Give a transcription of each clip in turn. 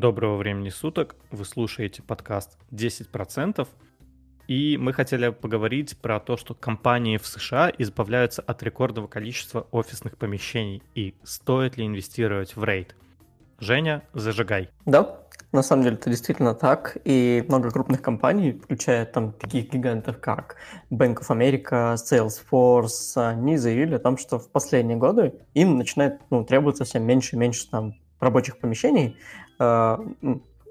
Доброго времени суток. Вы слушаете подкаст 10%. И мы хотели поговорить про то, что компании в США избавляются от рекордного количества офисных помещений и стоит ли инвестировать в рейд. Женя, зажигай. Да, на самом деле это действительно так, и много крупных компаний, включая там таких гигантов, как Bank of America, Salesforce, они заявили о том, что в последние годы им начинает ну, требоваться все меньше и меньше там рабочих помещений, э,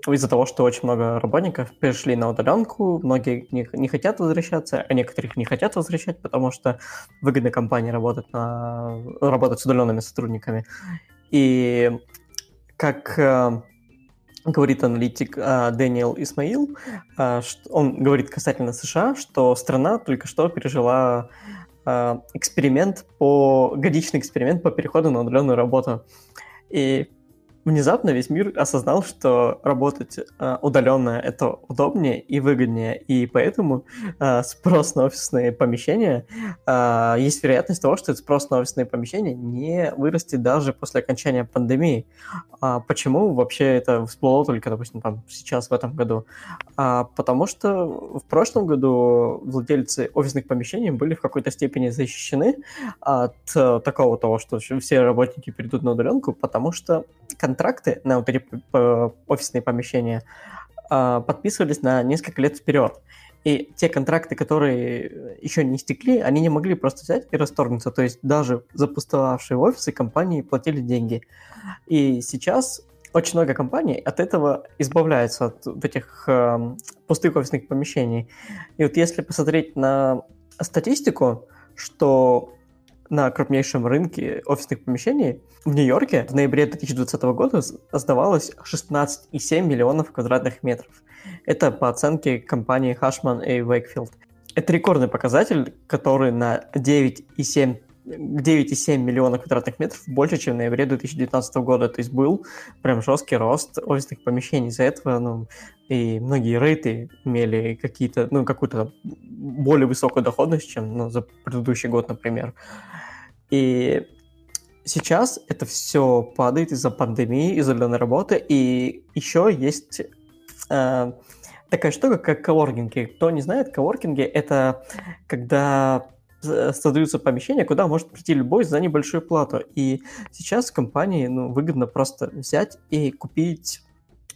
из-за того, что очень много работников перешли на удаленку, многие не, не хотят возвращаться, а некоторых не хотят возвращать, потому что выгодно компании работать, на, работать с удаленными сотрудниками. И как э, говорит аналитик э, Дэниел Исмаил, э, он говорит касательно США, что страна только что пережила э, эксперимент по годичный эксперимент по переходу на удаленную работу. И внезапно весь мир осознал, что работать э, удаленно это удобнее и выгоднее, и поэтому э, спрос на офисные помещения э, есть вероятность того, что этот спрос на офисные помещения не вырастет даже после окончания пандемии. А почему вообще это всплыло только, допустим, там сейчас в этом году? А, потому что в прошлом году владельцы офисных помещений были в какой-то степени защищены от такого того, что все работники перейдут на удаленку, потому что контракты на офисные помещения а, подписывались на несколько лет вперед. И те контракты, которые еще не истекли, они не могли просто взять и расторгнуться. То есть даже запустовавшие офисы компании платили деньги. И сейчас очень много компаний от этого избавляются, от этих э, пустых офисных помещений. И вот если посмотреть на статистику, что на крупнейшем рынке офисных помещений в Нью-Йорке в ноябре 2020 года сдавалось 16,7 миллионов квадратных метров. Это по оценке компании Hashman и Wakefield. Это рекордный показатель, который на 9,7 9,7 миллиона квадратных метров больше, чем в ноябре 2019 года. То есть был прям жесткий рост офисных помещений. Из-за этого ну, и многие рейты имели какие-то, ну, какую-то более высокую доходность, чем ну, за предыдущий год, например. И сейчас это все падает из-за пандемии, из-за удаленной работы, и еще есть э, такая штука, как коворкинги. Кто не знает, коворкинги — это когда создаются помещения, куда может прийти любой за небольшую плату. И сейчас компании ну, выгодно просто взять и купить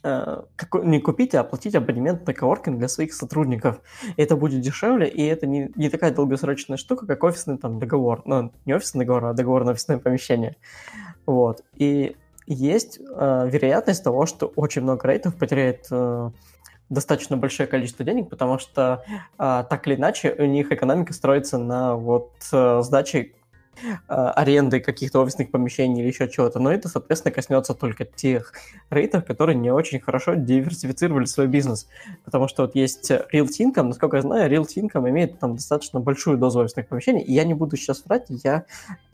Э, не купить, а оплатить абонемент на коворкинг для своих сотрудников. Это будет дешевле, и это не, не такая долгосрочная штука, как офисный там договор. Ну, не офисный договор, а договор на офисное помещение. Вот. И есть э, вероятность того, что очень много рейтов потеряет э, достаточно большое количество денег, потому что э, так или иначе у них экономика строится на вот э, сдаче аренды каких-то офисных помещений или еще чего-то, но это, соответственно, коснется только тех рейтов, которые не очень хорошо диверсифицировали свой бизнес. Потому что вот есть Real Income, насколько я знаю, Real Income имеет там достаточно большую дозу офисных помещений, и я не буду сейчас врать, я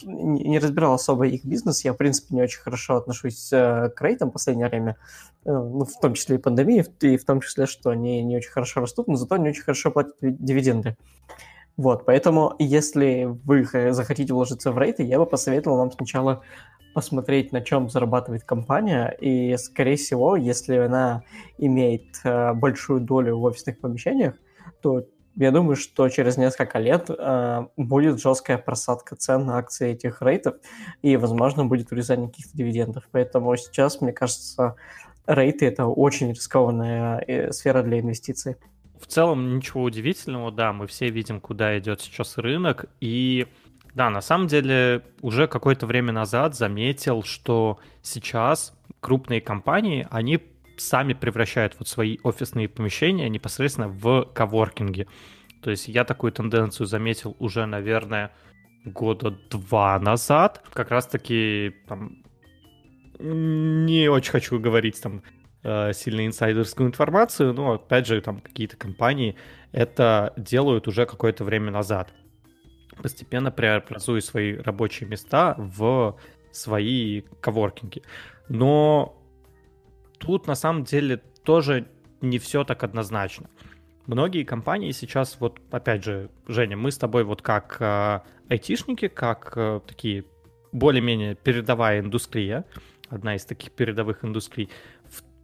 не разбирал особо их бизнес, я, в принципе, не очень хорошо отношусь э, к рейтам в последнее время, э, ну, в том числе и пандемии, и в том числе, что они не очень хорошо растут, но зато не очень хорошо платят дивиденды. Вот, поэтому, если вы захотите вложиться в рейты, я бы посоветовал вам сначала посмотреть, на чем зарабатывает компания, и, скорее всего, если она имеет э, большую долю в офисных помещениях, то я думаю, что через несколько лет э, будет жесткая просадка цен на акции этих рейтов, и, возможно, будет урезание каких-то дивидендов. Поэтому сейчас, мне кажется, рейты – это очень рискованная э, сфера для инвестиций в целом ничего удивительного, да, мы все видим, куда идет сейчас рынок, и да, на самом деле уже какое-то время назад заметил, что сейчас крупные компании, они сами превращают вот свои офисные помещения непосредственно в коворкинги. То есть я такую тенденцию заметил уже, наверное, года два назад. Как раз-таки там не очень хочу говорить там Э, сильно инсайдерскую информацию, но опять же там какие-то компании это делают уже какое-то время назад, постепенно преобразуя свои рабочие места в свои коворкинги. Но тут на самом деле тоже не все так однозначно. Многие компании сейчас, вот опять же, Женя, мы с тобой вот как э, айтишники, как э, такие более-менее передовая индустрия, одна из таких передовых индустрий,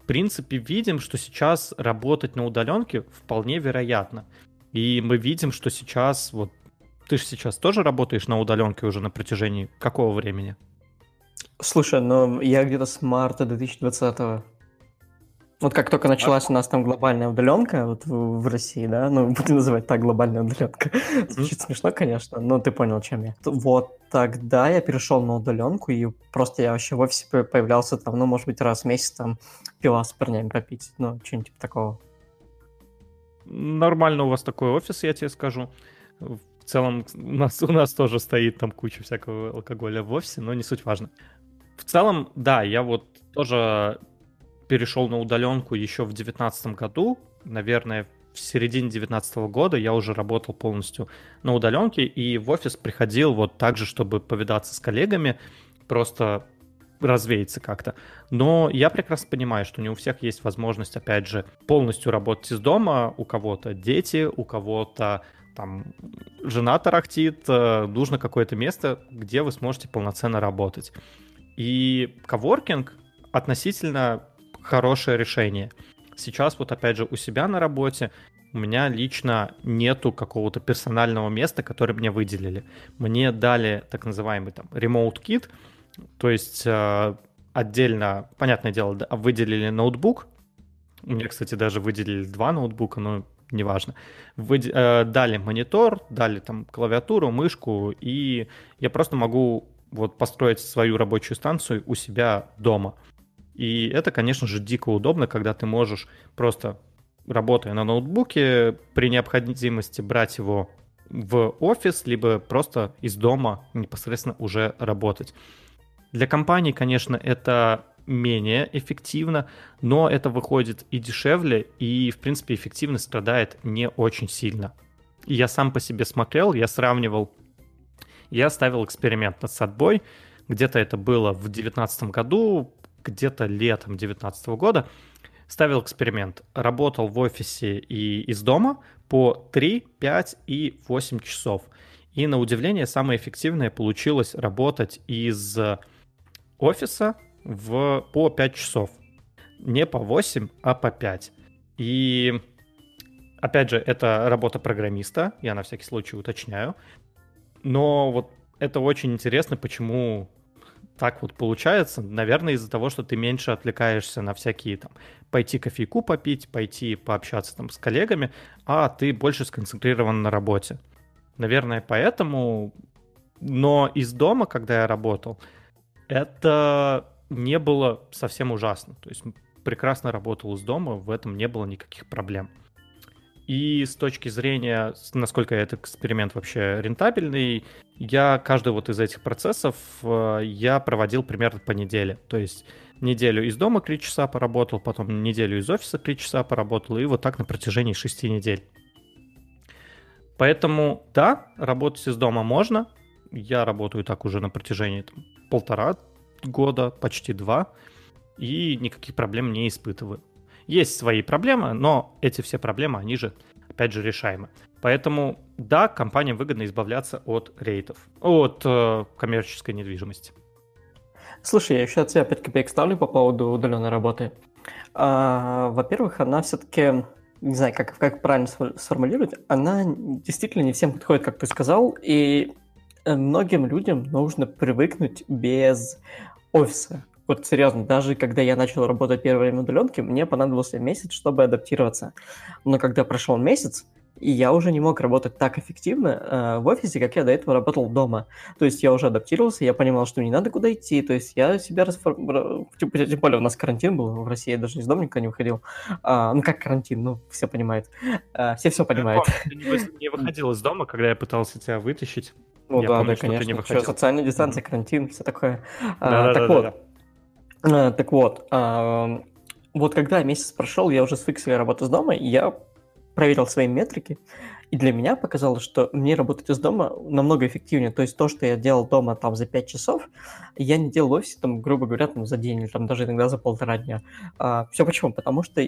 в принципе, видим, что сейчас работать на удаленке вполне вероятно. И мы видим, что сейчас, вот ты же сейчас тоже работаешь на удаленке уже на протяжении какого времени? Слушай, ну я где-то с марта 2020 -го. Вот как только началась у нас там глобальная удаленка вот в, России, да, ну, будем называть так глобальная удаленка. Звучит смешно, конечно, но ты понял, чем я. Вот тогда я перешел на удаленку, и просто я вообще в офисе появлялся там, ну, может быть, раз в месяц там пила с парнями попить, ну, что-нибудь типа такого. Нормально у вас такой офис, я тебе скажу. В целом у нас, у нас тоже стоит там куча всякого алкоголя в офисе, но не суть важно. В целом, да, я вот тоже перешел на удаленку еще в 2019 году, наверное, в середине 2019 года я уже работал полностью на удаленке и в офис приходил вот так же, чтобы повидаться с коллегами, просто развеяться как-то. Но я прекрасно понимаю, что не у всех есть возможность, опять же, полностью работать из дома. У кого-то дети, у кого-то там жена тарахтит, э, нужно какое-то место, где вы сможете полноценно работать. И коворкинг относительно хорошее решение. Сейчас вот опять же у себя на работе у меня лично нету какого-то персонального места, которое мне выделили. Мне дали так называемый там remote kit, то есть э, отдельно, понятное дело, выделили ноутбук. Мне, кстати, даже выделили два ноутбука, но неважно. Вы, э, дали монитор, дали там клавиатуру, мышку, и я просто могу вот построить свою рабочую станцию у себя дома. И это, конечно же, дико удобно, когда ты можешь просто, работая на ноутбуке, при необходимости брать его в офис, либо просто из дома непосредственно уже работать. Для компании, конечно, это менее эффективно, но это выходит и дешевле, и, в принципе, эффективность страдает не очень сильно. Я сам по себе смотрел, я сравнивал, я ставил эксперимент над садбой, где-то это было в 2019 году, где-то летом 2019 года ставил эксперимент. Работал в офисе и из дома по 3, 5 и 8 часов. И на удивление самое эффективное получилось работать из офиса в, по 5 часов. Не по 8, а по 5. И опять же, это работа программиста, я на всякий случай уточняю. Но вот это очень интересно, почему так вот получается, наверное, из-за того, что ты меньше отвлекаешься на всякие там пойти кофейку попить, пойти пообщаться там с коллегами, а ты больше сконцентрирован на работе. Наверное, поэтому. Но из дома, когда я работал, это не было совсем ужасно. То есть прекрасно работал из дома, в этом не было никаких проблем. И с точки зрения, насколько этот эксперимент вообще рентабельный, я каждый вот из этих процессов э, я проводил примерно по неделе. То есть неделю из дома 3 часа поработал, потом неделю из офиса 3 часа поработал, и вот так на протяжении 6 недель. Поэтому, да, работать из дома можно. Я работаю так уже на протяжении там, полтора года, почти два, и никаких проблем не испытываю. Есть свои проблемы, но эти все проблемы, они же, опять же, решаемы. Поэтому, да, компаниям выгодно избавляться от рейтов, от э, коммерческой недвижимости. Слушай, я еще от себя 5 копеек ставлю по поводу удаленной работы. А, во-первых, она все-таки, не знаю, как, как правильно сформулировать, она действительно не всем подходит, как ты сказал, и э, многим людям нужно привыкнуть без офиса. Вот серьезно, даже когда я начал работать первое время удаленки, мне понадобился месяц, чтобы адаптироваться. Но когда прошел месяц, и я уже не мог работать так эффективно э, в офисе, как я до этого работал дома. То есть я уже адаптировался, я понимал, что не надо куда идти, то есть я себя расформировал. Тем, тем более у нас карантин был в России, я даже из дома никуда не выходил. А, ну как карантин, ну все понимают. А, все все понимают. Ты не выходил из дома, когда я пытался тебя вытащить. Ну я да, помню, да, конечно. Ты не выходил. Что, социальная дистанция, карантин, все такое. А, так вот. А, так вот, а, вот когда месяц прошел, я уже свыкся работать с дома, и я проверил свои метрики, И для меня показалось, что мне работать из дома намного эффективнее. То есть то, что я делал дома там за 5 часов, я не делал в офисе, там, грубо говоря, там, за день или там даже иногда за полтора дня. А, все почему? Потому что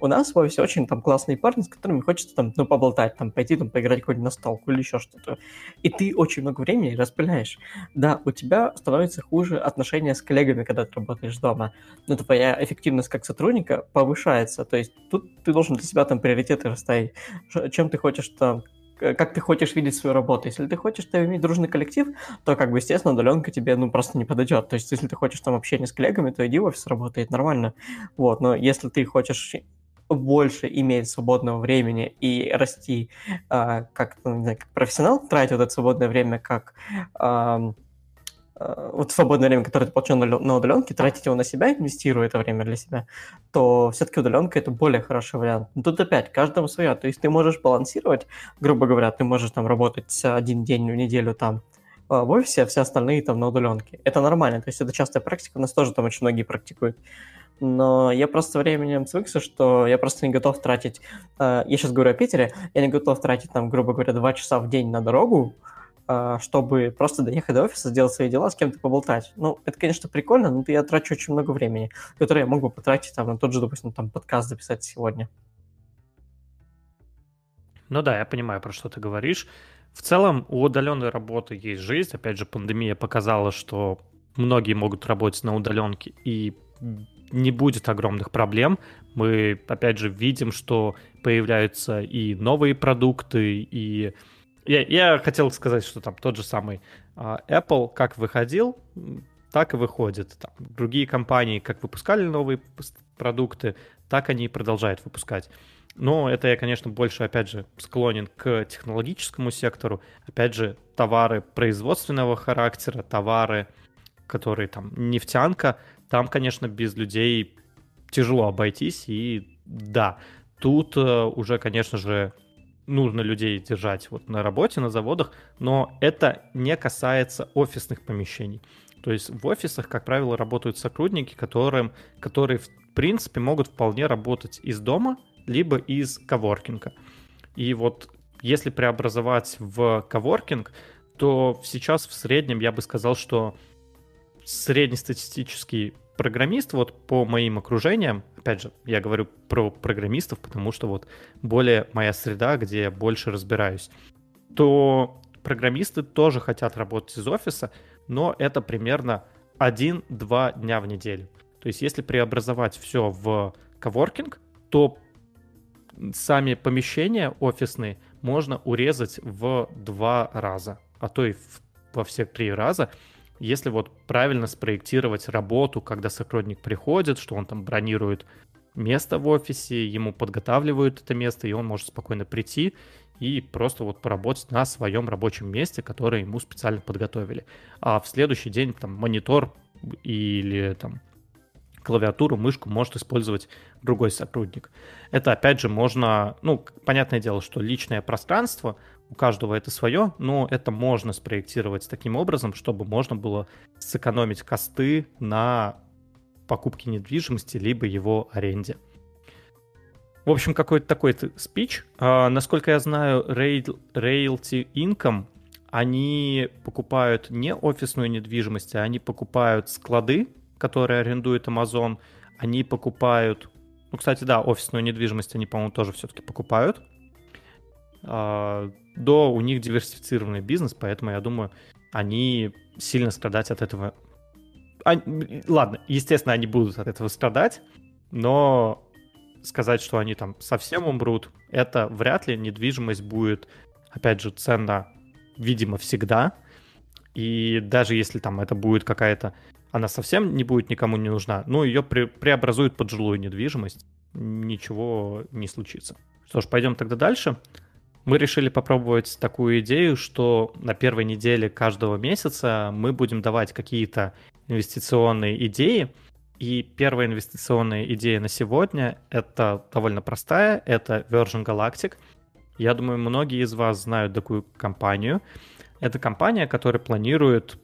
у нас в офисе очень там классные парни, с которыми хочется там, ну, поболтать, там, пойти там поиграть какой-нибудь настолку или еще что-то. И ты очень много времени распыляешь. Да, у тебя становится хуже отношения с коллегами, когда ты работаешь дома. Но твоя эффективность как сотрудника повышается. То есть тут ты должен для себя там приоритеты расставить. Чем ты хочешь там как ты хочешь видеть свою работу. Если ты хочешь там, иметь дружный коллектив, то, как бы, естественно, удаленка тебе, ну, просто не подойдет. То есть, если ты хочешь там общение с коллегами, то иди в офис, работает нормально. Вот, но если ты хочешь больше иметь свободного времени и расти э, как, ну, не знаю, как профессионал, тратить вот это свободное время как Э, вот свободное время, которое ты получил на удаленке, тратить его на себя, инвестируя это время для себя, то все-таки удаленка это более хороший вариант. Но тут опять, каждому свое. То есть ты можешь балансировать, грубо говоря, ты можешь там работать один день в неделю там э, в офисе, а все остальные там на удаленке. Это нормально, то есть это частая практика, у нас тоже там очень многие практикуют. Но я просто со временем свыкся, что я просто не готов тратить, э, я сейчас говорю о Питере, я не готов тратить там, грубо говоря, два часа в день на дорогу, чтобы просто доехать до офиса, сделать свои дела, с кем-то поболтать. Ну, это, конечно, прикольно, но я трачу очень много времени, которое я мог бы потратить там, на тот же, допустим, там, подкаст записать сегодня. Ну да, я понимаю, про что ты говоришь. В целом, у удаленной работы есть жизнь. Опять же, пандемия показала, что многие могут работать на удаленке, и не будет огромных проблем. Мы, опять же, видим, что появляются и новые продукты, и я, я хотел сказать, что там тот же самый uh, Apple как выходил, так и выходит. Там, другие компании как выпускали новые продукты, так они и продолжают выпускать. Но это я, конечно, больше, опять же, склонен к технологическому сектору. Опять же, товары производственного характера, товары, которые там нефтянка, там, конечно, без людей тяжело обойтись. И да, тут uh, уже, конечно же, нужно людей держать вот на работе, на заводах, но это не касается офисных помещений. То есть в офисах, как правило, работают сотрудники, которым, которые в принципе могут вполне работать из дома, либо из коворкинга. И вот если преобразовать в коворкинг, то сейчас в среднем я бы сказал, что среднестатистический программист, вот по моим окружениям, опять же, я говорю про программистов, потому что вот более моя среда, где я больше разбираюсь, то программисты тоже хотят работать из офиса, но это примерно 1-2 дня в неделю. То есть если преобразовать все в коворкинг, то сами помещения офисные можно урезать в два раза, а то и в, во все три раза, если вот правильно спроектировать работу, когда сотрудник приходит, что он там бронирует место в офисе, ему подготавливают это место, и он может спокойно прийти и просто вот поработать на своем рабочем месте, которое ему специально подготовили. А в следующий день там монитор или там клавиатуру, мышку может использовать другой сотрудник. Это, опять же, можно, ну, понятное дело, что личное пространство, у каждого это свое, но это можно спроектировать таким образом, чтобы можно было сэкономить косты на покупке недвижимости, либо его аренде. В общем, какой-то такой спич. А, насколько я знаю, Realty Income, они покупают не офисную недвижимость, а они покупают склады, которые арендует Amazon. Они покупают... Ну, кстати, да, офисную недвижимость они, по-моему, тоже все-таки покупают. А, до у них диверсифицированный бизнес, поэтому я думаю, они сильно страдать от этого. Они, ладно, естественно, они будут от этого страдать, но сказать, что они там совсем умрут, это вряд ли. Недвижимость будет, опять же, ценна, видимо, всегда. И даже если там это будет какая-то... Она совсем не будет никому не нужна, ну, ее пре- преобразуют под жилую недвижимость, ничего не случится. Что ж, пойдем тогда дальше мы решили попробовать такую идею, что на первой неделе каждого месяца мы будем давать какие-то инвестиционные идеи. И первая инвестиционная идея на сегодня — это довольно простая, это Virgin Galactic. Я думаю, многие из вас знают такую компанию. Это компания, которая планирует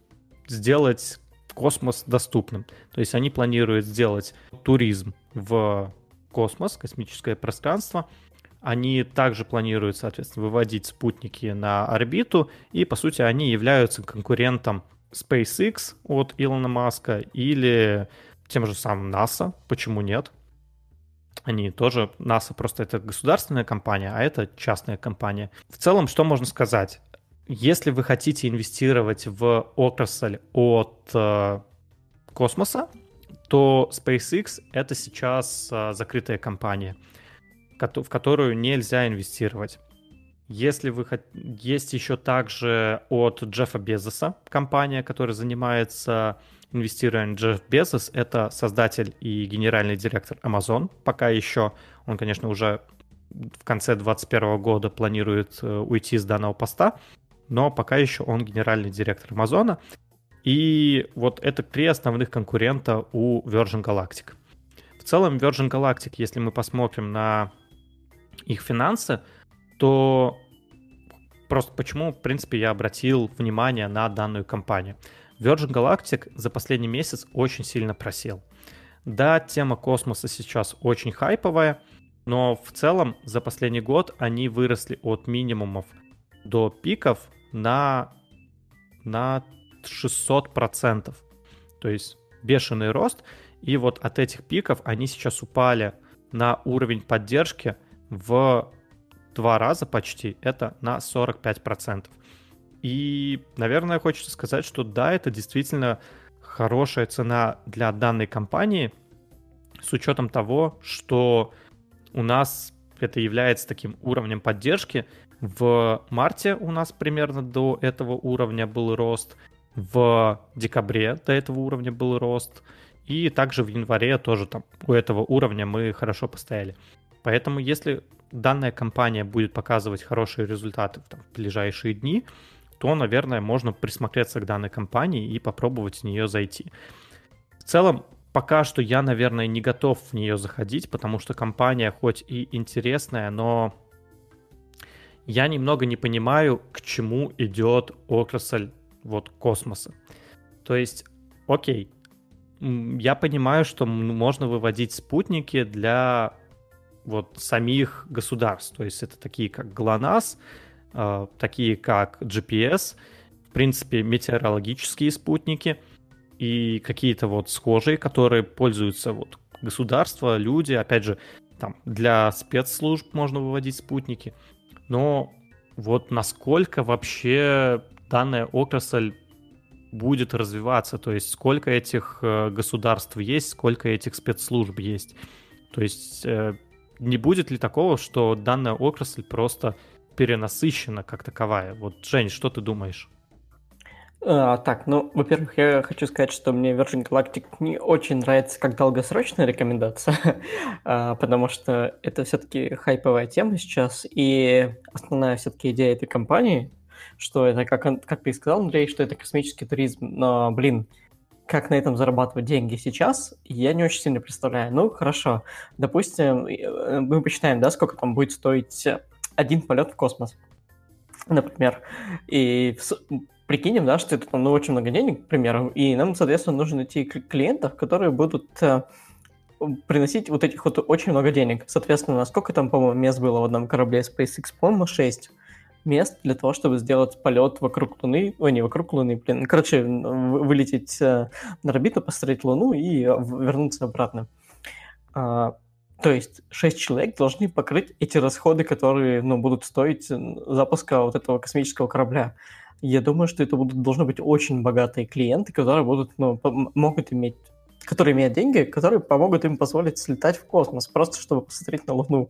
сделать космос доступным. То есть они планируют сделать туризм в космос, космическое пространство, Они также планируют, соответственно, выводить спутники на орбиту, и, по сути, они являются конкурентом SpaceX от Илона Маска или тем же самым NASA, почему нет? Они тоже, NASA просто это государственная компания, а это частная компания. В целом, что можно сказать? Если вы хотите инвестировать в отрасль от э, космоса, то SpaceX это сейчас э, закрытая компания, в которую нельзя инвестировать. Если вы хот... есть еще также от Джеффа Безоса компания, которая занимается инвестированием. Джефф Безос — это создатель и генеральный директор Amazon. Пока еще он, конечно, уже в конце 2021 года планирует э, уйти с данного поста, но пока еще он генеральный директор Амазона. И вот это три основных конкурента у Virgin Galactic. В целом Virgin Galactic, если мы посмотрим на их финансы, то просто почему, в принципе, я обратил внимание на данную компанию. Virgin Galactic за последний месяц очень сильно просел. Да, тема космоса сейчас очень хайповая, но в целом за последний год они выросли от минимумов до пиков на, на 600%. То есть бешеный рост. И вот от этих пиков они сейчас упали на уровень поддержки в два раза почти, это на 45%. И, наверное, хочется сказать, что да, это действительно хорошая цена для данной компании, с учетом того, что у нас это является таким уровнем поддержки. В марте у нас примерно до этого уровня был рост, в декабре до этого уровня был рост, и также в январе тоже там у этого уровня мы хорошо постояли. Поэтому если данная компания будет показывать хорошие результаты там, в ближайшие дни, то, наверное, можно присмотреться к данной компании и попробовать в нее зайти. В целом, пока что я, наверное, не готов в нее заходить, потому что компания хоть и интересная, но я немного не понимаю, к чему идет отрасль вот космоса. То есть, окей, я понимаю, что можно выводить спутники для вот самих государств. То есть это такие как ГЛОНАСС, э, такие как GPS, в принципе, метеорологические спутники и какие-то вот схожие, которые пользуются вот государства, люди, опять же, там для спецслужб можно выводить спутники. Но вот насколько вообще данная отрасль будет развиваться, то есть сколько этих э, государств есть, сколько этих спецслужб есть. То есть э, не будет ли такого, что данная отрасль просто перенасыщена как таковая? Вот, Жень, что ты думаешь? А, так, ну, во-первых, я хочу сказать, что мне Virgin Galactic не очень нравится как долгосрочная рекомендация, а, потому что это все-таки хайповая тема сейчас, и основная все-таки идея этой компании, что это, как, как ты сказал, Андрей, что это космический туризм, но, блин, как на этом зарабатывать деньги сейчас, я не очень сильно представляю. Ну, хорошо. Допустим, э, мы посчитаем, да, сколько там будет стоить один полет в космос, например. И прикинем, да, что это там, ну, очень много денег, к примеру, и нам, соответственно, нужно найти клиентов, которые будут э, приносить вот этих вот очень много денег. Соответственно, сколько там, по-моему, мест было в одном корабле SpaceX? По-моему, 6 мест для того, чтобы сделать полет вокруг Луны, ой, не вокруг Луны, блин, короче, вылететь э, на орбиту, построить Луну и вернуться обратно. А, то есть 6 человек должны покрыть эти расходы, которые ну, будут стоить запуска вот этого космического корабля. Я думаю, что это будут, должны быть очень богатые клиенты, которые будут, ну, могут иметь которые имеют деньги, которые помогут им позволить слетать в космос, просто чтобы посмотреть на Луну.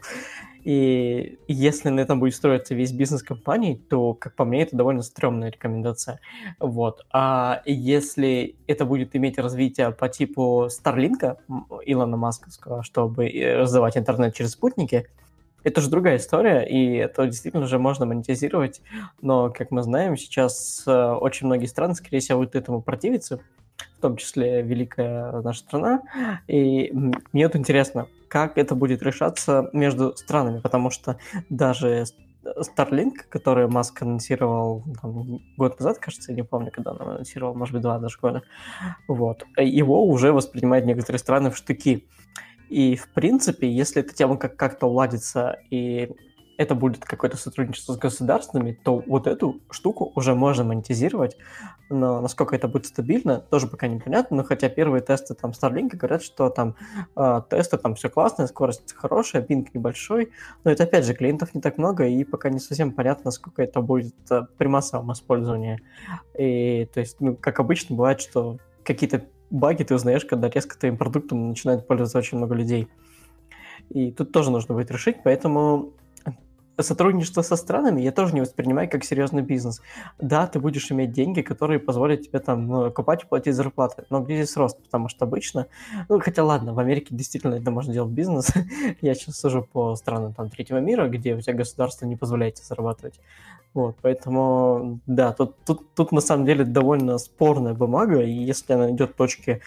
И если на этом будет строиться весь бизнес компании, то, как по мне, это довольно стрёмная рекомендация. Вот. А если это будет иметь развитие по типу Старлинка Илона Масковского, чтобы э, раздавать интернет через спутники, это же другая история, и это действительно уже можно монетизировать, но, как мы знаем, сейчас э, очень многие страны, скорее всего, будут этому противиться, том числе великая наша страна. И мне вот интересно, как это будет решаться между странами, потому что даже Starlink, который Маск анонсировал там, год назад, кажется, я не помню, когда он анонсировал, может быть, два даже года, вот, его уже воспринимают некоторые страны в штыки. И, в принципе, если эта тема как- как-то уладится и это будет какое-то сотрудничество с государственными, то вот эту штуку уже можно монетизировать, но насколько это будет стабильно, тоже пока непонятно, но хотя первые тесты там Starlink говорят, что там э, тесты там все классные, скорость хорошая, пинг небольшой, но это опять же клиентов не так много, и пока не совсем понятно, насколько это будет э, при массовом использовании. И то есть, ну, как обычно бывает, что какие-то баги ты узнаешь, когда резко твоим продуктом начинает пользоваться очень много людей. И тут тоже нужно будет решить, поэтому сотрудничество со странами я тоже не воспринимаю как серьезный бизнес. Да, ты будешь иметь деньги, которые позволят тебе там ну, купать и платить зарплаты, но где здесь рост? Потому что обычно, ну хотя ладно, в Америке действительно это можно делать бизнес. я сейчас сужу по странам там третьего мира, где у тебя государство не позволяет тебе зарабатывать. Вот, поэтому, да, тут, тут, тут на самом деле довольно спорная бумага, и если она идет точки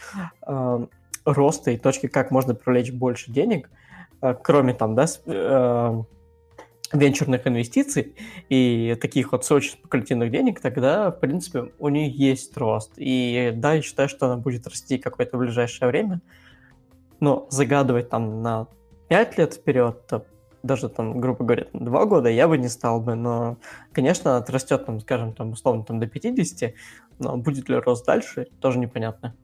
э, роста и точки, как можно привлечь больше денег, э, кроме там, да, э, венчурных инвестиций и таких вот очень спекулятивных денег, тогда, в принципе, у них есть рост. И да, я считаю, что она будет расти какое-то ближайшее время, но загадывать там на 5 лет вперед, даже там, грубо говоря, два года я бы не стал бы, но, конечно, отрастет там, скажем, там, условно, там до 50, но будет ли рост дальше, тоже непонятно.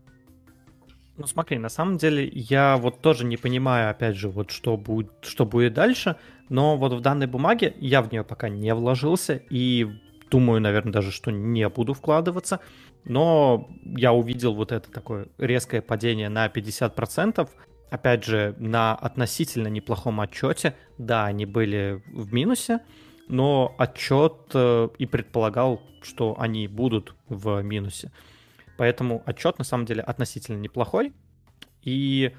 Ну смотри, на самом деле я вот тоже не понимаю, опять же, вот что будет, что будет дальше, но вот в данной бумаге я в нее пока не вложился и думаю, наверное, даже, что не буду вкладываться, но я увидел вот это такое резкое падение на 50%, опять же, на относительно неплохом отчете, да, они были в минусе, но отчет э, и предполагал, что они будут в минусе. Поэтому отчет на самом деле относительно неплохой. И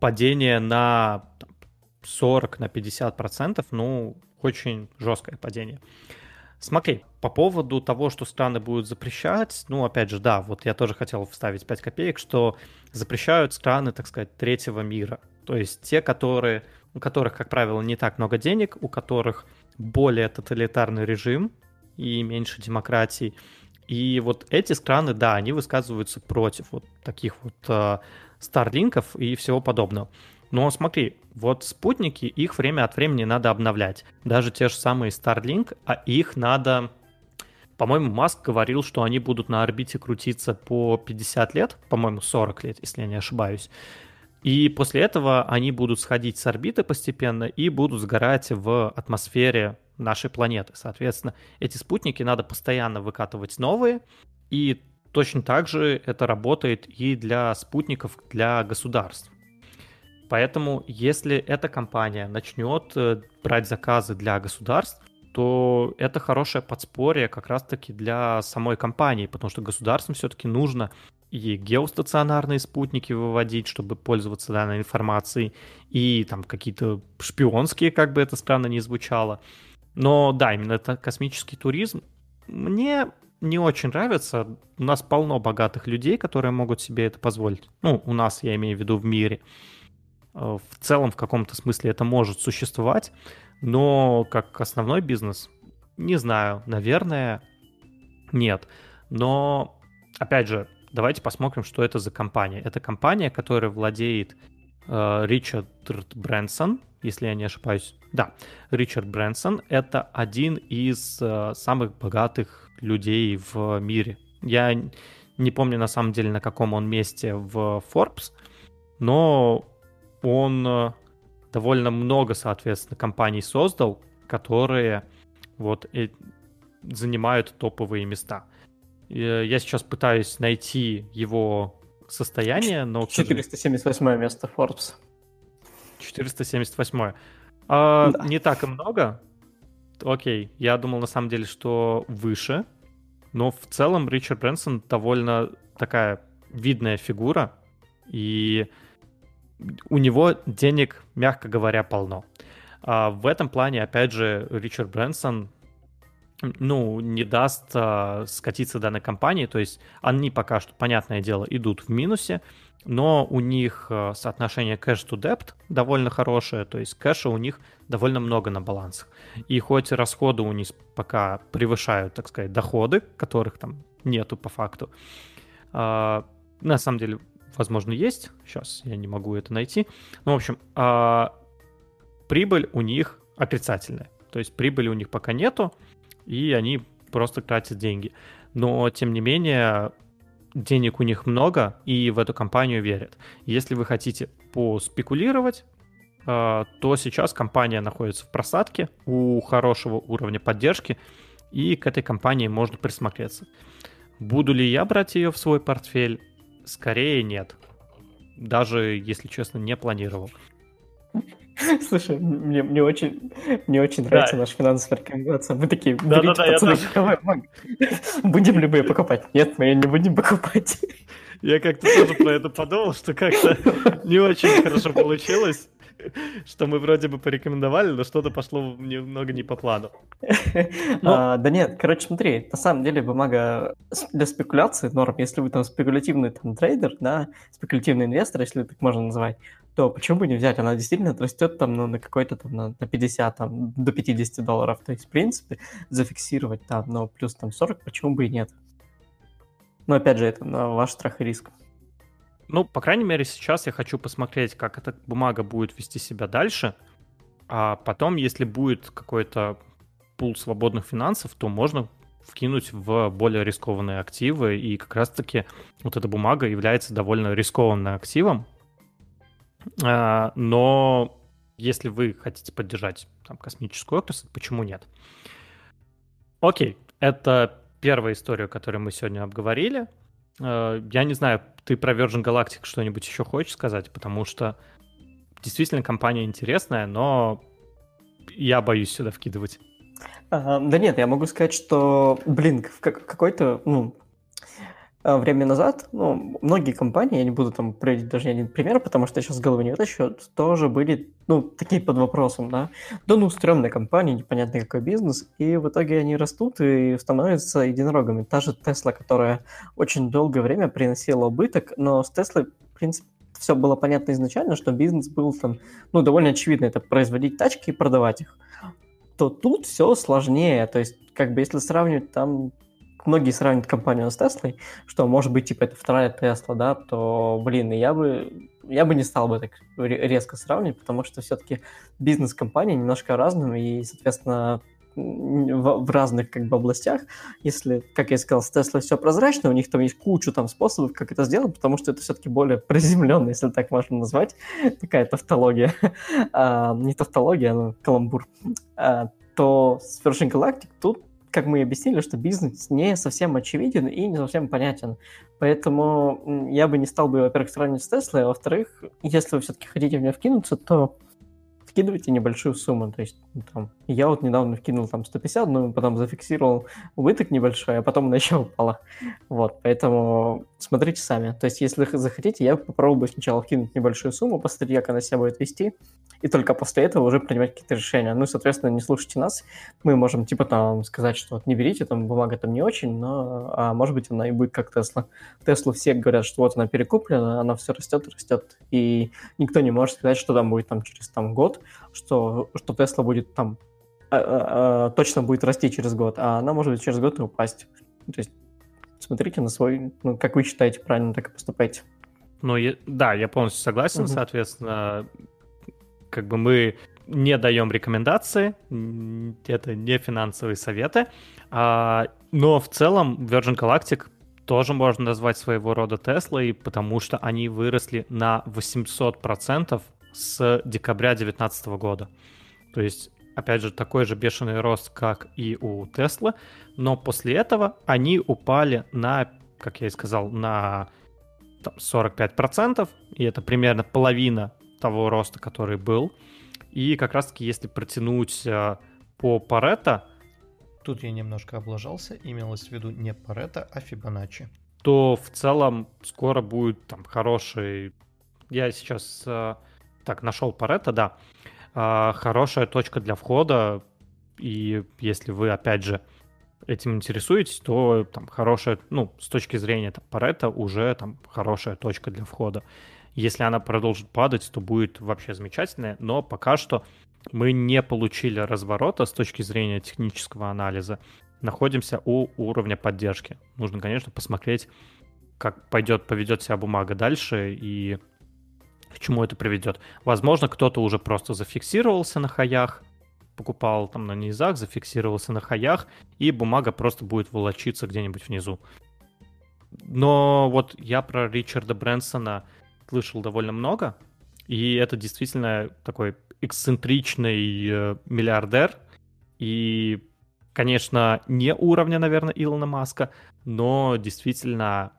падение на 40 на 50 процентов, ну, очень жесткое падение. Смотри, по поводу того, что страны будут запрещать, ну, опять же, да, вот я тоже хотел вставить 5 копеек, что запрещают страны, так сказать, третьего мира. То есть те, которые, у которых, как правило, не так много денег, у которых более тоталитарный режим и меньше демократии. И вот эти страны, да, они высказываются против вот таких вот э, старлинков и всего подобного. Но смотри, вот спутники, их время от времени надо обновлять. Даже те же самые Starlink, а их надо... По-моему, Маск говорил, что они будут на орбите крутиться по 50 лет, по-моему, 40 лет, если я не ошибаюсь. И после этого они будут сходить с орбиты постепенно и будут сгорать в атмосфере нашей планеты. Соответственно, эти спутники надо постоянно выкатывать новые, и точно так же это работает и для спутников для государств. Поэтому, если эта компания начнет э, брать заказы для государств, то это хорошее подспорье как раз-таки для самой компании, потому что государствам все-таки нужно и геостационарные спутники выводить, чтобы пользоваться данной информацией, и там какие-то шпионские, как бы это странно ни звучало. Но да, именно это космический туризм. Мне не очень нравится. У нас полно богатых людей, которые могут себе это позволить. Ну, у нас, я имею в виду, в мире. В целом, в каком-то смысле это может существовать, но как основной бизнес, не знаю, наверное, нет. Но, опять же, давайте посмотрим, что это за компания. Это компания, которая владеет э, Ричард Брэнсон, если я не ошибаюсь. Да, Ричард Брэнсон — это один из э, самых богатых людей в мире. Я не помню на самом деле, на каком он месте в Forbes, но он э, довольно много, соответственно, компаний создал, которые вот занимают топовые места. Э, я сейчас пытаюсь найти его состояние, но... 478 место Forbes. 478. А, да. Не так и много. Окей, я думал на самом деле, что выше. Но в целом Ричард Брэнсон довольно такая видная фигура. И у него денег, мягко говоря, полно. А в этом плане, опять же, Ричард Брэнсон ну, не даст а, скатиться данной компании. То есть они пока что, понятное дело, идут в минусе, но у них а, соотношение cash to debt довольно хорошее, то есть кэша у них довольно много на балансах. И хоть расходы у них пока превышают, так сказать, доходы, которых там нету по факту, а, на самом деле возможно, есть. Сейчас я не могу это найти. Ну, в общем, а, прибыль у них отрицательная. То есть прибыли у них пока нету, и они просто тратят деньги. Но, тем не менее, денег у них много, и в эту компанию верят. Если вы хотите поспекулировать, а, то сейчас компания находится в просадке у хорошего уровня поддержки, и к этой компании можно присмотреться. Буду ли я брать ее в свой портфель? Скорее нет. Даже, если честно, не планировал. Слушай, мне, мне очень, мне очень нравится да. наша финансовая рекомендация. Мы такие, да, да, да, пацаны, давай, будем мы покупать? Нет, мы не будем покупать. Я как-то тоже про это подумал, что как-то не очень хорошо получилось что мы вроде бы порекомендовали, но что-то пошло немного не по плану. А, да нет, короче, смотри, на самом деле бумага для спекуляции норм, если вы там спекулятивный там трейдер, да, спекулятивный инвестор, если так можно назвать, то почему бы не взять? Она действительно растет там ну, на какой-то там на, на 50, там, до 50 долларов. То есть, в принципе, зафиксировать там, но плюс там 40, почему бы и нет? Но опять же, это на ваш страх и риск. Ну, по крайней мере, сейчас я хочу посмотреть, как эта бумага будет вести себя дальше. А потом, если будет какой-то пул свободных финансов, то можно вкинуть в более рискованные активы. И как раз-таки вот эта бумага является довольно рискованным активом, а, но если вы хотите поддержать там, космическую отрасль, почему нет? Окей, это первая история, которую мы сегодня обговорили. А, я не знаю, ты про Virgin Galactic что-нибудь еще хочешь сказать, потому что действительно компания интересная, но я боюсь сюда вкидывать. А, да нет, я могу сказать, что, блин, в какой-то, ну, время назад, ну, многие компании, я не буду там приводить даже один пример, потому что я сейчас головы не вытащу, тоже были, ну, такие под вопросом, да. Да ну, стрёмная компания, непонятно какой бизнес, и в итоге они растут и становятся единорогами. Та же Тесла, которая очень долгое время приносила убыток, но с Теслой, в принципе, все было понятно изначально, что бизнес был там, ну, довольно очевидно, это производить тачки и продавать их то тут все сложнее. То есть, как бы, если сравнивать там многие сравнивают компанию с Теслой, что, может быть, типа, это вторая Тесла, да, то, блин, я бы, я бы не стал бы так резко сравнивать, потому что все-таки бизнес компании немножко разный, и, соответственно, в, в разных как бы областях. Если, как я сказал, с Tesla все прозрачно, у них там есть кучу там способов, как это сделать, потому что это все-таки более приземленно, если так можно назвать, такая тавтология. а, не тавтология, но каламбур. А, то с Virgin Galactic тут как мы и объяснили, что бизнес не совсем очевиден и не совсем понятен. Поэтому я бы не стал бы, во-первых, сравнивать с Теслой, а во-вторых, если вы все-таки хотите в нее вкинуться, то вкидывайте небольшую сумму. То есть, ну, там, я вот недавно вкинул там 150, но потом зафиксировал убыток небольшой, а потом она еще упала. Вот, поэтому смотрите сами. То есть, если захотите, я попробую сначала вкинуть небольшую сумму, посмотреть, как она себя будет вести, и только после этого уже принимать какие-то решения. Ну, соответственно, не слушайте нас. Мы можем, типа, там, сказать, что вот не берите, там, бумага там не очень, но, а может быть, она и будет как Тесла. Теслу все говорят, что вот она перекуплена, она все растет растет, и никто не может сказать, что там будет там через там год, что, что Тесла будет там а, а, а, точно будет расти через год, а она может через год и упасть. То есть смотрите на свой, ну, как вы считаете правильно, так и поступайте. Ну, я, да, я полностью согласен, угу. соответственно, как бы мы не даем рекомендации, это не финансовые советы, а, но в целом Virgin Galactic тоже можно назвать своего рода Теслой, потому что они выросли на 800% с декабря 2019 года. То есть, опять же, такой же бешеный рост, как и у Теслы, но после этого они упали на, как я и сказал, на там, 45%, и это примерно половина того роста, который был. И как раз-таки, если протянуть э, по Парето, Тут я немножко облажался, имелось в виду не Парето, а Фибоначчи. То в целом скоро будет там хороший... Я сейчас э, так, нашел Паретто, да. А, хорошая точка для входа. И если вы, опять же, этим интересуетесь, то там хорошая, ну, с точки зрения там, Паретто уже там хорошая точка для входа. Если она продолжит падать, то будет вообще замечательная, но пока что мы не получили разворота с точки зрения технического анализа. Находимся у уровня поддержки. Нужно, конечно, посмотреть, как пойдет, поведет себя бумага дальше и к чему это приведет. Возможно, кто-то уже просто зафиксировался на хаях, покупал там на низах, зафиксировался на хаях, и бумага просто будет волочиться где-нибудь внизу. Но вот я про Ричарда Брэнсона слышал довольно много, и это действительно такой эксцентричный э, миллиардер, и, конечно, не уровня, наверное, Илона Маска, но действительно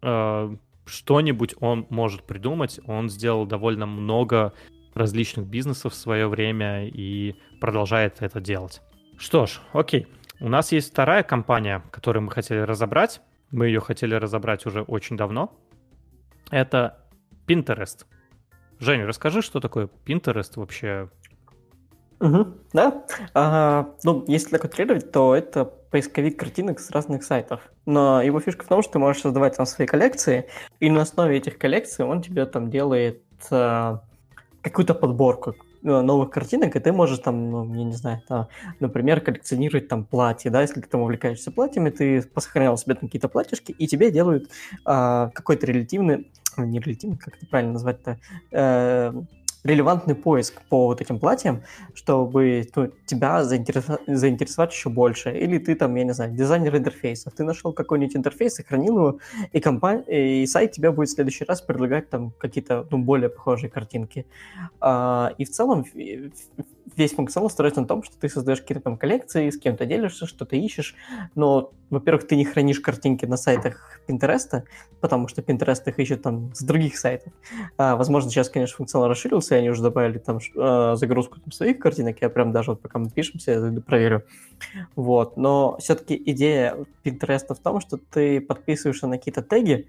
э, что-нибудь он может придумать. Он сделал довольно много различных бизнесов в свое время и продолжает это делать. Что ж, окей. У нас есть вторая компания, которую мы хотели разобрать. Мы ее хотели разобрать уже очень давно. Это Pinterest. Женя, расскажи, что такое Pinterest вообще? Угу, да. А, ну, если так утрировать, то это поисковик картинок с разных сайтов. Но его фишка в том, что ты можешь создавать там свои коллекции, и на основе этих коллекций он тебе там делает а, какую-то подборку, Э, новых картинок, и ты можешь там, ну, я не знаю, там, например, коллекционировать там платья, да, если ты там увлекаешься платьями, ты посохранял себе там какие-то платьишки, и тебе делают а, какой-то релятивный, не релятивный, как это правильно назвать-то, э, релевантный поиск по вот этим платьям, чтобы ну, тебя заинтересовать, заинтересовать еще больше. Или ты там, я не знаю, дизайнер интерфейсов. Ты нашел какой-нибудь интерфейс, сохранил его, и, компания, и сайт тебя будет в следующий раз предлагать там какие-то ну, более похожие картинки. А, и в целом весь функционал строится на том, что ты создаешь какие-то там коллекции, с кем-то делишься, что-то ищешь, но, во-первых, ты не хранишь картинки на сайтах Pinterest, потому что Pinterest их ищет там с других сайтов. А, возможно, сейчас, конечно, функционал расширился, и они уже добавили там э, загрузку там, своих картинок, я прям даже вот пока мы пишемся, я зайду проверю. Вот, но все-таки идея Pinterest в том, что ты подписываешься на какие-то теги,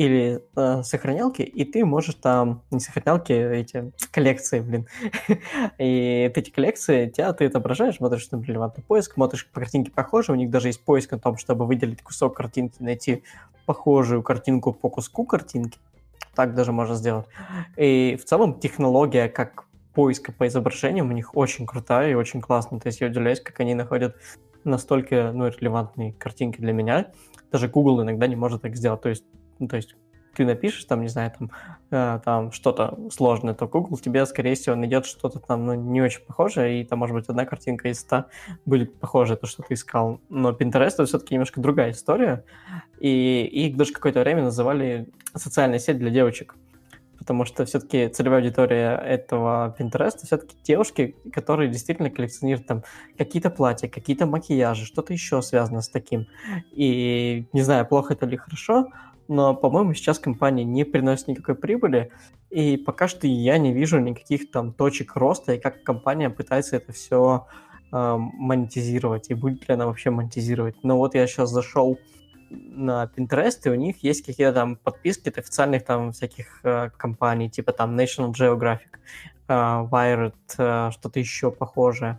или э, сохранялки, и ты можешь там, не сохранялки, эти коллекции, блин. и эти коллекции, тебя ты отображаешь, смотришь там релевантный поиск, смотришь по картинке похожие, у них даже есть поиск на том, чтобы выделить кусок картинки, найти похожую картинку по куску картинки. Так даже можно сделать. И в целом технология как поиска по изображениям у них очень крутая и очень классная. То есть я удивляюсь, как они находят настолько ну, релевантные картинки для меня. Даже Google иногда не может так сделать. То есть ну, то есть ты напишешь там, не знаю, там, э, там что-то сложное, то Google тебе, скорее всего, найдет что-то там ну, не очень похожее, и там, может быть, одна картинка из ста будет похожа то, что ты искал. Но Pinterest это все-таки немножко другая история, и их даже какое-то время называли социальная сеть для девочек потому что все-таки целевая аудитория этого Pinterest все-таки девушки, которые действительно коллекционируют там какие-то платья, какие-то макияжи, что-то еще связано с таким. И не знаю, плохо это или хорошо, но, по-моему, сейчас компания не приносит никакой прибыли, и пока что я не вижу никаких там точек роста, и как компания пытается это все э, монетизировать, и будет ли она вообще монетизировать. Но вот я сейчас зашел на Pinterest, и у них есть какие-то там подписки от официальных там всяких э, компаний, типа там National Geographic, э, Wired, э, что-то еще похожее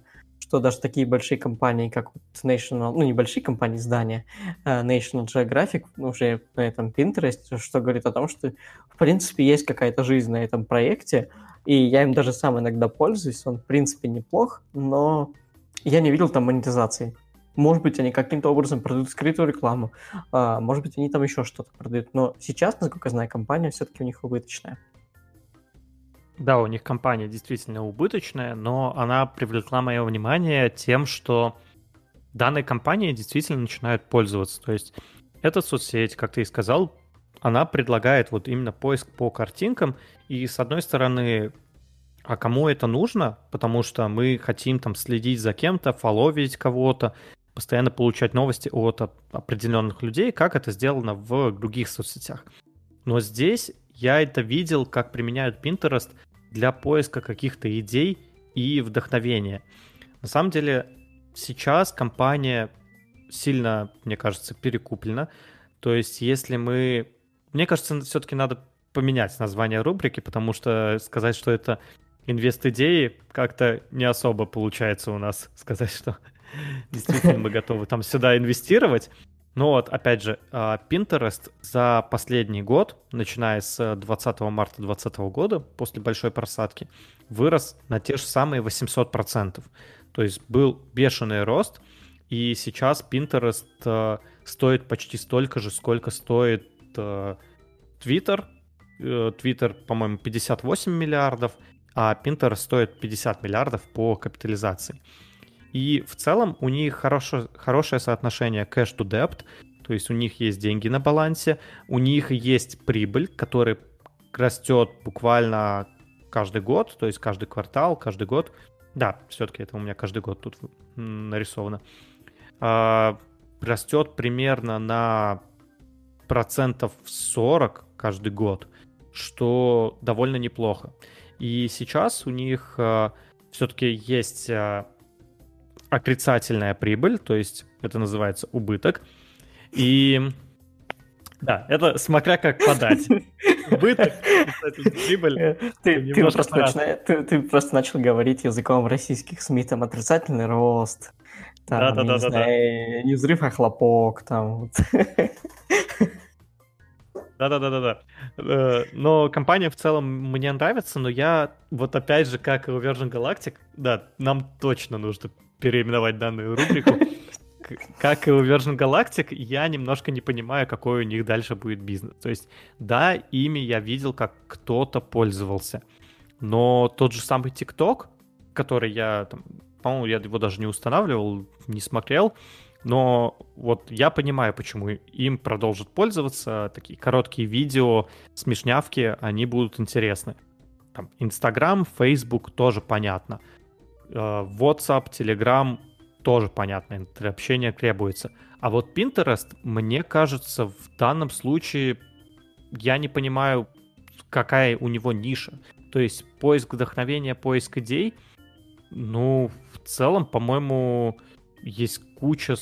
что даже такие большие компании, как вот National, ну, небольшие компании, издания, uh, National Geographic, уже на этом Pinterest, что говорит о том, что, в принципе, есть какая-то жизнь на этом проекте, и я им даже сам иногда пользуюсь, он, в принципе, неплох, но я не видел там монетизации. Может быть, они каким-то образом продают скрытую рекламу, а, может быть, они там еще что-то продают, но сейчас, насколько я знаю, компания все-таки у них убыточная. Да, у них компания действительно убыточная, но она привлекла мое внимание тем, что данной компанией действительно начинают пользоваться. То есть эта соцсеть, как ты и сказал, она предлагает вот именно поиск по картинкам, и с одной стороны, а кому это нужно? Потому что мы хотим там следить за кем-то, фоловить кого-то, постоянно получать новости от определенных людей, как это сделано в других соцсетях. Но здесь я это видел, как применяют Pinterest для поиска каких-то идей и вдохновения. На самом деле, сейчас компания сильно, мне кажется, перекуплена. То есть, если мы... Мне кажется, все-таки надо поменять название рубрики, потому что сказать, что это инвест-идеи, как-то не особо получается у нас сказать, что действительно мы готовы там сюда инвестировать. Ну вот, опять же, а, Pinterest за последний год, начиная с 20 марта 2020 года, после большой просадки, вырос на те же самые 800%. То есть был бешеный рост, и сейчас Pinterest а, стоит почти столько же, сколько стоит Twitter. Twitter, по-моему, 58 миллиардов, а Pinterest стоит 50 миллиардов по капитализации. И в целом у них хорошее, хорошее соотношение cash to debt, то есть у них есть деньги на балансе, у них есть прибыль, которая растет буквально каждый год, то есть каждый квартал, каждый год. Да, все-таки это у меня каждый год тут нарисовано. А, растет примерно на процентов 40 каждый год, что довольно неплохо. И сейчас у них а, все-таки есть а, отрицательная прибыль, то есть это называется убыток. И да, это смотря как подать. Убыток, прибыль. Э, ты, ты, просто начина... ты, ты просто начал говорить языком российских СМИ, там отрицательный рост, там, да, да, не, да, знаю, да. не взрыв, а хлопок, там. Да-да-да-да-да. Э, но компания в целом мне нравится, но я вот опять же, как и у Virgin Galactic, да, нам точно нужно переименовать данную рубрику. Как и у Virgin Galactic, я немножко не понимаю, какой у них дальше будет бизнес. То есть, да, ими я видел, как кто-то пользовался. Но тот же самый TikTok, который я, там, по-моему, я его даже не устанавливал, не смотрел, но вот я понимаю, почему им продолжат пользоваться. Такие короткие видео, смешнявки, они будут интересны. Там, Instagram, Facebook тоже понятно. Э, WhatsApp, Telegram тоже понятно, общение требуется. А вот Pinterest, мне кажется, в данном случае я не понимаю, какая у него ниша. То есть поиск вдохновения, поиск идей, ну, в целом, по-моему, есть куча,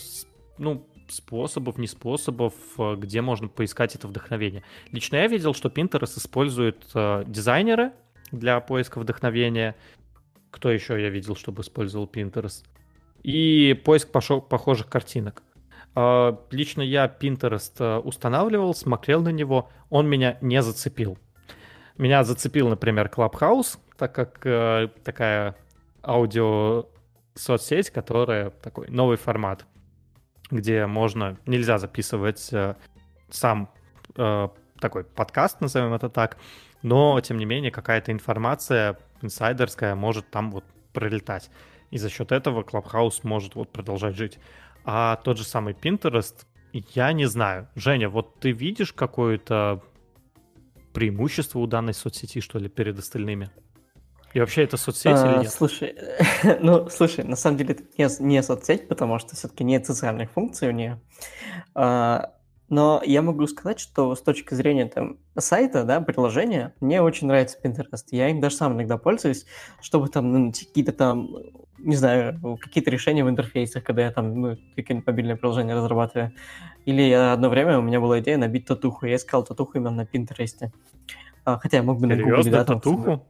ну, способов, не способов, э, где можно поискать это вдохновение. Лично я видел, что Pinterest использует э, дизайнеры для поиска вдохновения, кто еще я видел, чтобы использовал Pinterest? И поиск похожих картинок. А, лично я Pinterest э, устанавливал, смотрел на него, он меня не зацепил. Меня зацепил, например, Clubhouse, так как э, такая аудио соцсеть, которая такой новый формат, где можно, нельзя записывать э, сам э, такой подкаст, назовем это так, но, тем не менее, какая-то информация инсайдерская может там вот пролетать. И за счет этого Clubhouse может вот продолжать жить. А тот же самый Pinterest, я не знаю. Женя, вот ты видишь какое-то преимущество у данной соцсети, что ли, перед остальными? И вообще это соцсеть а, или нет? Слушай, ну, слушай, на самом деле это не, не соцсеть, потому что все-таки нет социальных функций у нее. А, но я могу сказать, что с точки зрения там, сайта, да, приложения, мне очень нравится Pinterest. Я им даже сам иногда пользуюсь, чтобы там ну, какие-то там, не знаю, какие-то решения в интерфейсах, когда я там ну, какие-нибудь мобильные приложения разрабатываю. Или я, одно время у меня была идея набить татуху. Я искал татуху именно на Pinterest. А, хотя я мог бы Серьезно, на Google, да, татуху?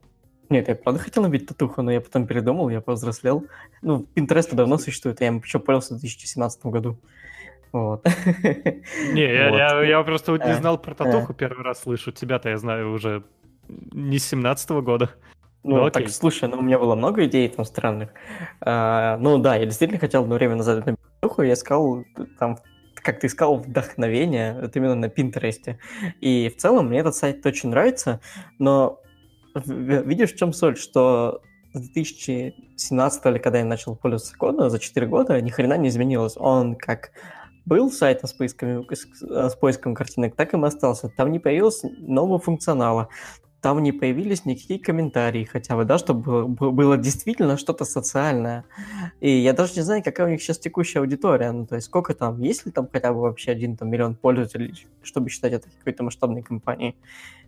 Нет, я правда хотел набить татуху, но я потом передумал, я повзрослел. Ну, Pinterest давно существует, я им еще пользовался в 2017 году. Вот. Не, я, вот. я, я просто вот не знал про татуху, первый раз слышу. Тебя-то я знаю уже не с 17 -го года. Ну, ну так, слушай, ну, у меня было много идей там странных. А, ну, да, я действительно хотел одно время назад на татуху, я искал там как ты искал вдохновение, вот именно на Пинтересте. И в целом мне этот сайт очень нравится, но видишь, в чем соль, что с 2017 или когда я начал пользоваться кодом, за 4 года ни хрена не изменилось. Он как был сайт с, поисками, с поиском картинок, так и остался. Там не появилось нового функционала там не появились никакие комментарии хотя бы, да, чтобы было действительно что-то социальное. И я даже не знаю, какая у них сейчас текущая аудитория, ну, то есть сколько там, есть ли там хотя бы вообще один там миллион пользователей, чтобы считать это какой-то масштабной компанией,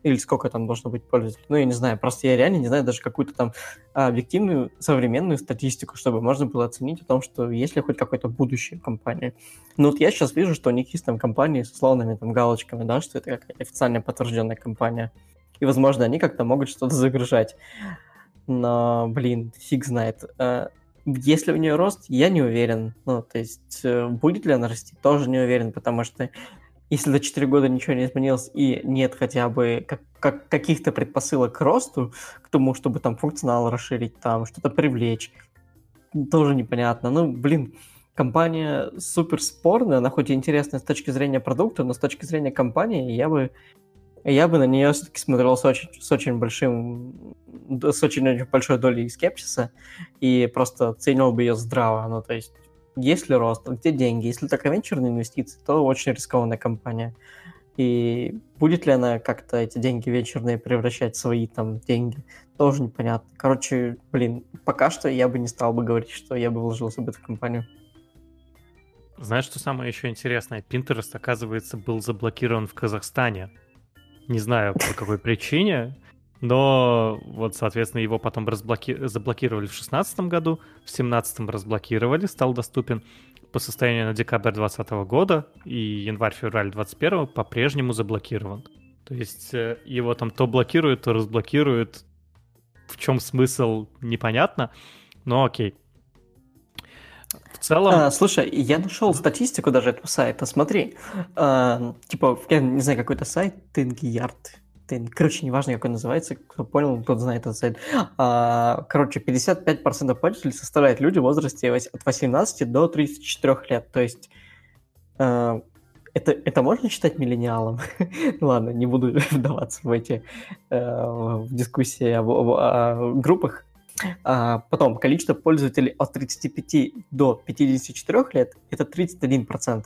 или сколько там должно быть пользователей. Ну, я не знаю, просто я реально не знаю даже какую-то там объективную современную статистику, чтобы можно было оценить о том, что есть ли хоть какое-то будущее компании. Ну, вот я сейчас вижу, что у них есть там компании с условными там галочками, да, что это какая-то официально подтвержденная компания и, возможно, они как-то могут что-то загружать. Но, блин, фиг знает. Э, если у нее рост, я не уверен. Ну, то есть, э, будет ли она расти, тоже не уверен, потому что если за 4 года ничего не изменилось и нет хотя бы как, как, каких-то предпосылок к росту, к тому, чтобы там функционал расширить, там что-то привлечь, тоже непонятно. Ну, блин, компания супер спорная, она хоть и интересная с точки зрения продукта, но с точки зрения компании я бы я бы на нее все-таки смотрел с очень, с очень большим, с очень, большой долей скепсиса и просто оценивал бы ее здраво. Ну, то есть, есть ли рост, где деньги? Если только венчурные инвестиции, то очень рискованная компания. И будет ли она как-то эти деньги вечерные превращать в свои там деньги, тоже непонятно. Короче, блин, пока что я бы не стал бы говорить, что я бы вложился бы в компанию. Знаешь, что самое еще интересное? Pinterest, оказывается, был заблокирован в Казахстане. Не знаю, по какой причине, но вот, соответственно, его потом разблоки... заблокировали в 2016 году, в 2017 разблокировали, стал доступен по состоянию на декабрь 2020 года и январь-февраль 2021 по-прежнему заблокирован. То есть э, его там то блокируют, то разблокируют. В чем смысл, непонятно, но окей. В целом... А, слушай, я нашел статистику даже этого сайта, смотри. А, типа, я не знаю, какой-то сайт, Тенгиярд, короче, неважно, как он называется, кто понял, тот знает этот сайт. А, короче, 55% пользователей составляют люди в возрасте от 18 до 34 лет. То есть а, это, это можно считать миллениалом? Ладно, не буду вдаваться в эти а, в дискуссии об, об, о группах. А, потом, количество пользователей от 35 до 54 лет – это 31%.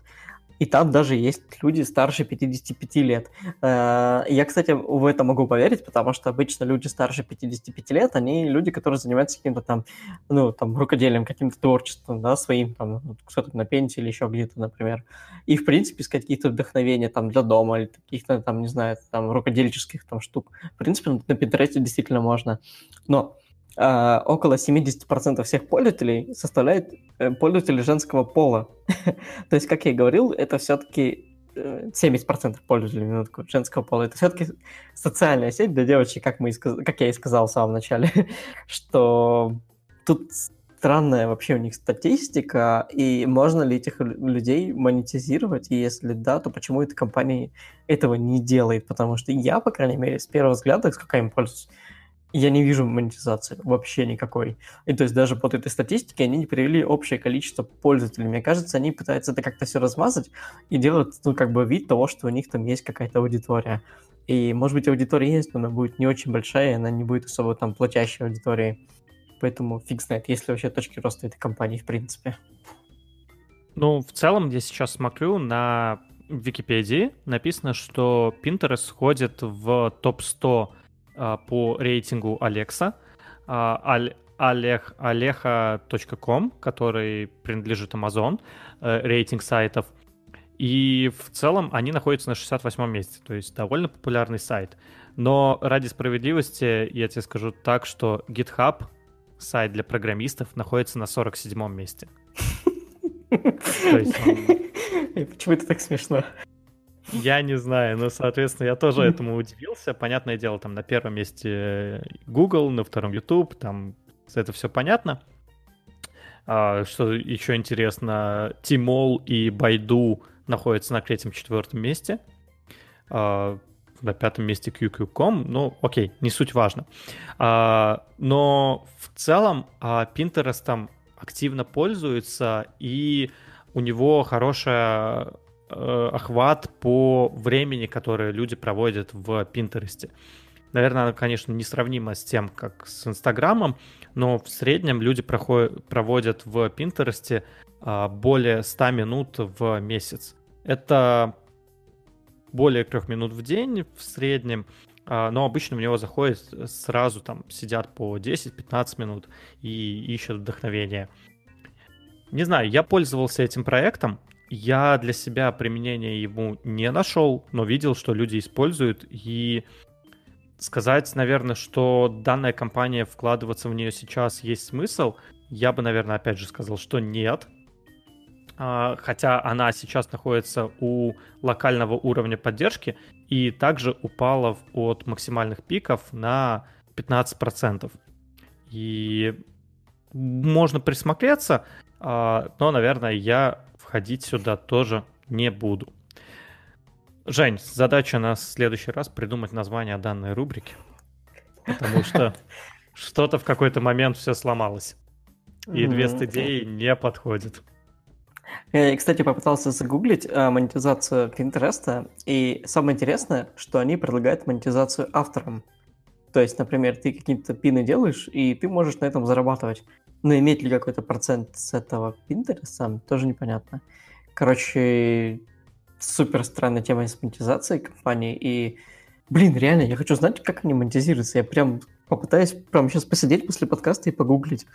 И там даже есть люди старше 55 лет. Э, я, кстати, в это могу поверить, потому что обычно люди старше 55 лет, они люди, которые занимаются каким-то там, ну, там, рукоделием, каким-то творчеством, да, своим, там, кто-то на пенсии или еще где-то, например. И, в принципе, искать какие-то вдохновения там для дома или каких-то там, не знаю, там, рукодельческих там штук. В принципе, на Пинтересте действительно можно. Но а, около 70% всех пользователей составляют э, пользователи женского пола. То есть, как я и говорил, это все-таки 70% э, пользователей минутку женского пола. Это все-таки социальная сеть для девочек, как, мы как я и сказал в самом начале, что тут странная вообще у них статистика, и можно ли этих людей монетизировать, и если да, то почему эта компания этого не делает? Потому что я, по крайней мере, с первого взгляда, сколько я им пользуюсь, я не вижу монетизации вообще никакой. И то есть даже под этой статистикой они не привели общее количество пользователей. Мне кажется, они пытаются это как-то все размазать и делают, ну, как бы вид того, что у них там есть какая-то аудитория. И, может быть, аудитория есть, но она будет не очень большая, и она не будет особо там платящей аудиторией. Поэтому фиг знает, есть ли вообще точки роста этой компании, в принципе. Ну, в целом, я сейчас смотрю на Википедии, написано, что Pinterest входит в топ-100 а, по рейтингу Алекса, Олег, aleha.com, который принадлежит Amazon, э, рейтинг сайтов. И в целом они находятся на 68 месте, то есть довольно популярный сайт. Но ради справедливости я тебе скажу так, что GitHub, сайт для программистов, находится на 47 месте. Почему это так смешно? Я не знаю, но, соответственно, я тоже этому удивился. Понятное дело, там на первом месте Google, на втором YouTube, там это все понятно. А, что еще интересно, Тимол и Байду находятся на третьем-четвертом месте. А, на пятом месте QQ.com, ну, окей, не суть важно. А, но в целом а, Pinterest активно пользуется, и у него хорошая охват по времени, которое люди проводят в Пинтересте. Наверное, она, конечно, несравнима с тем, как с Инстаграмом, но в среднем люди проходят, проводят в Пинтересте а, более 100 минут в месяц. Это более трех минут в день в среднем, а, но обычно в него заходят сразу, там, сидят по 10-15 минут и ищут вдохновение. Не знаю, я пользовался этим проектом, я для себя применения ему не нашел, но видел, что люди используют. И сказать, наверное, что данная компания, вкладываться в нее сейчас есть смысл, я бы, наверное, опять же сказал, что нет. А, хотя она сейчас находится у локального уровня поддержки и также упала от максимальных пиков на 15%. И можно присмотреться, а, но, наверное, я входить сюда тоже не буду. Жень, задача на следующий раз придумать название данной рубрики, потому что что-то в какой-то момент все сломалось. И две идеи не подходят. Я, кстати, попытался загуглить э, монетизацию Pinterest, и самое интересное, что они предлагают монетизацию авторам. То есть, например, ты какие-то пины делаешь, и ты можешь на этом зарабатывать. Но иметь ли какой-то процент с этого Pinterest, тоже непонятно. Короче, супер странная тема с монетизацией компании, и, блин, реально, я хочу знать, как они монетизируются. Я прям попытаюсь прямо сейчас посидеть после подкаста и погуглить.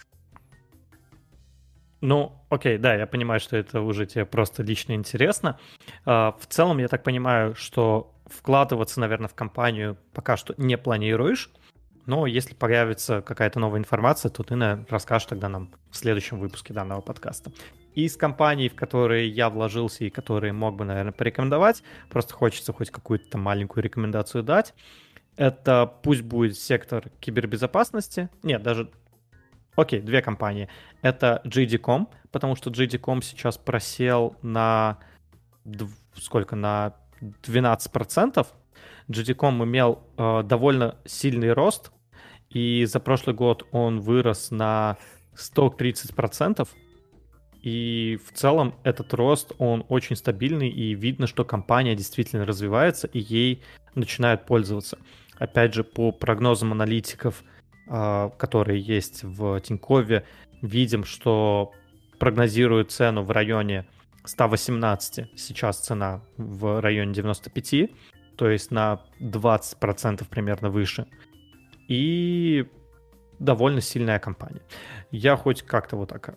Ну, окей, да, я понимаю, что это уже тебе просто лично интересно. А, в целом, я так понимаю, что вкладываться, наверное, в компанию пока что не планируешь, но если появится какая-то новая информация, то ты расскажешь тогда нам в следующем выпуске данного подкаста. Из компаний, в которые я вложился и которые мог бы, наверное, порекомендовать, просто хочется хоть какую-то маленькую рекомендацию дать. Это пусть будет сектор кибербезопасности. Нет, даже Окей, две компании. Это JD.com, потому что JD.com сейчас просел на сколько? На 12%. JD.com имел э, довольно сильный рост, и за прошлый год он вырос на 130%. И в целом этот рост, он очень стабильный, и видно, что компания действительно развивается, и ей начинают пользоваться. Опять же, по прогнозам аналитиков, а, которые есть в Тинькове, видим, что прогнозируют цену в районе 118, сейчас цена в районе 95, то есть на 20% примерно выше. И довольно сильная компания. Я хоть как-то вот так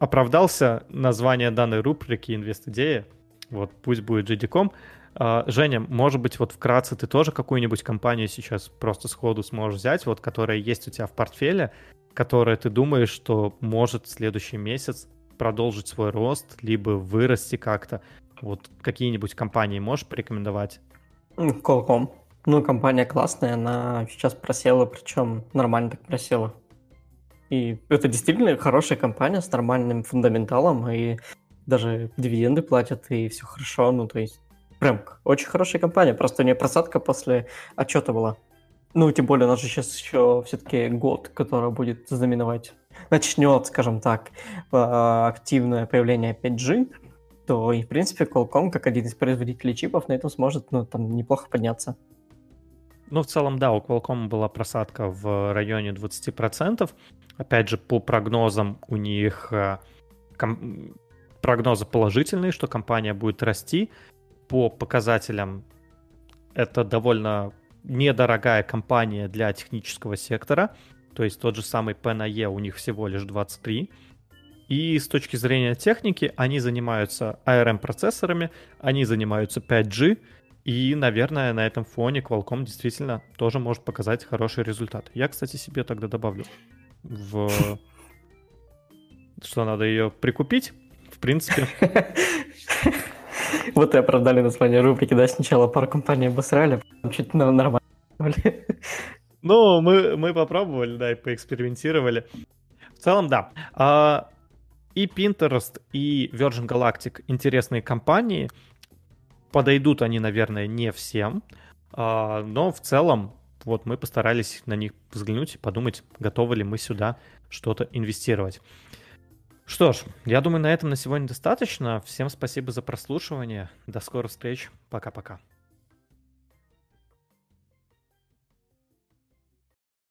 оправдался название данной рубрики «Инвест-идея», вот пусть будет GD.com, а, Женя, может быть, вот вкратце ты тоже какую-нибудь компанию сейчас просто сходу сможешь взять, вот которая есть у тебя в портфеле, которая ты думаешь, что может в следующий месяц продолжить свой рост, либо вырасти как-то. Вот какие-нибудь компании можешь порекомендовать? Qualcomm. Ну, компания классная, она сейчас просела, причем нормально так просела. И это действительно хорошая компания с нормальным фундаменталом, и даже дивиденды платят, и все хорошо. Ну, то есть Прям очень хорошая компания, просто у нее просадка после отчета была. Ну, тем более, у нас же сейчас еще все-таки год, который будет знаменовать, начнет, скажем так, а, активное появление 5G, то и, в принципе, Qualcomm, как один из производителей чипов, на этом сможет, ну, там, неплохо подняться. Ну, в целом, да, у Qualcomm была просадка в районе 20%. Опять же, по прогнозам у них э, ком- прогнозы положительные, что компания будет расти по показателям это довольно недорогая компания для технического сектора. То есть тот же самый P на E у них всего лишь 23. И с точки зрения техники, они занимаются ARM-процессорами, они занимаются 5G, и, наверное, на этом фоне Qualcomm действительно тоже может показать хороший результат. Я, кстати, себе тогда добавлю в... Что надо ее прикупить, в принципе. Вот и оправдали название рубрики, да, сначала пару компаний обосрали, а чуть нормально. Ну, мы, мы попробовали, да, и поэкспериментировали. В целом, да. А, и Pinterest, и Virgin Galactic интересные компании. Подойдут они, наверное, не всем. А, но в целом, вот мы постарались на них взглянуть и подумать, готовы ли мы сюда что-то инвестировать. Что ж, я думаю, на этом на сегодня достаточно. Всем спасибо за прослушивание. До скорых встреч. Пока-пока.